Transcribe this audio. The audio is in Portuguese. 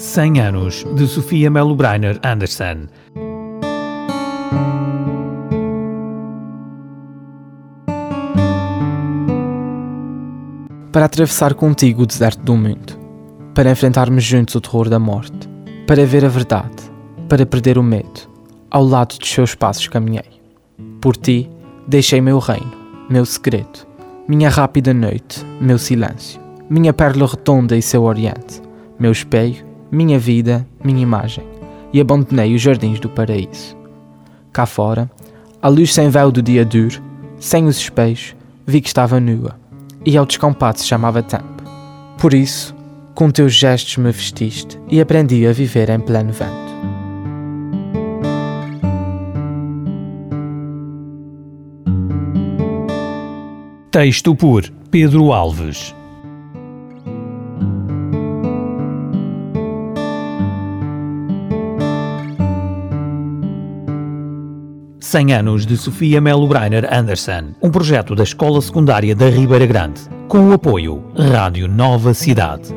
100 anos de Sofia Melo Breiner Anderson. Para atravessar contigo o deserto do mundo, para enfrentarmos juntos o terror da morte, para ver a verdade, para perder o medo, ao lado dos seus passos caminhei. Por ti, deixei meu reino, meu segredo, minha rápida noite, meu silêncio, minha pérola redonda e seu oriente, meu espelho, minha vida, minha imagem, e abandonei os jardins do paraíso. Cá fora, a luz sem véu do dia duro, sem os espelhos, vi que estava nua, e ao descompasso chamava tempo. Por isso, com teus gestos me vestiste e aprendi a viver em pleno vento. Texto por Pedro Alves. 100 anos de Sofia Melo Breiner Anderson, um projeto da Escola Secundária da Ribeira Grande, com o apoio Rádio Nova Cidade.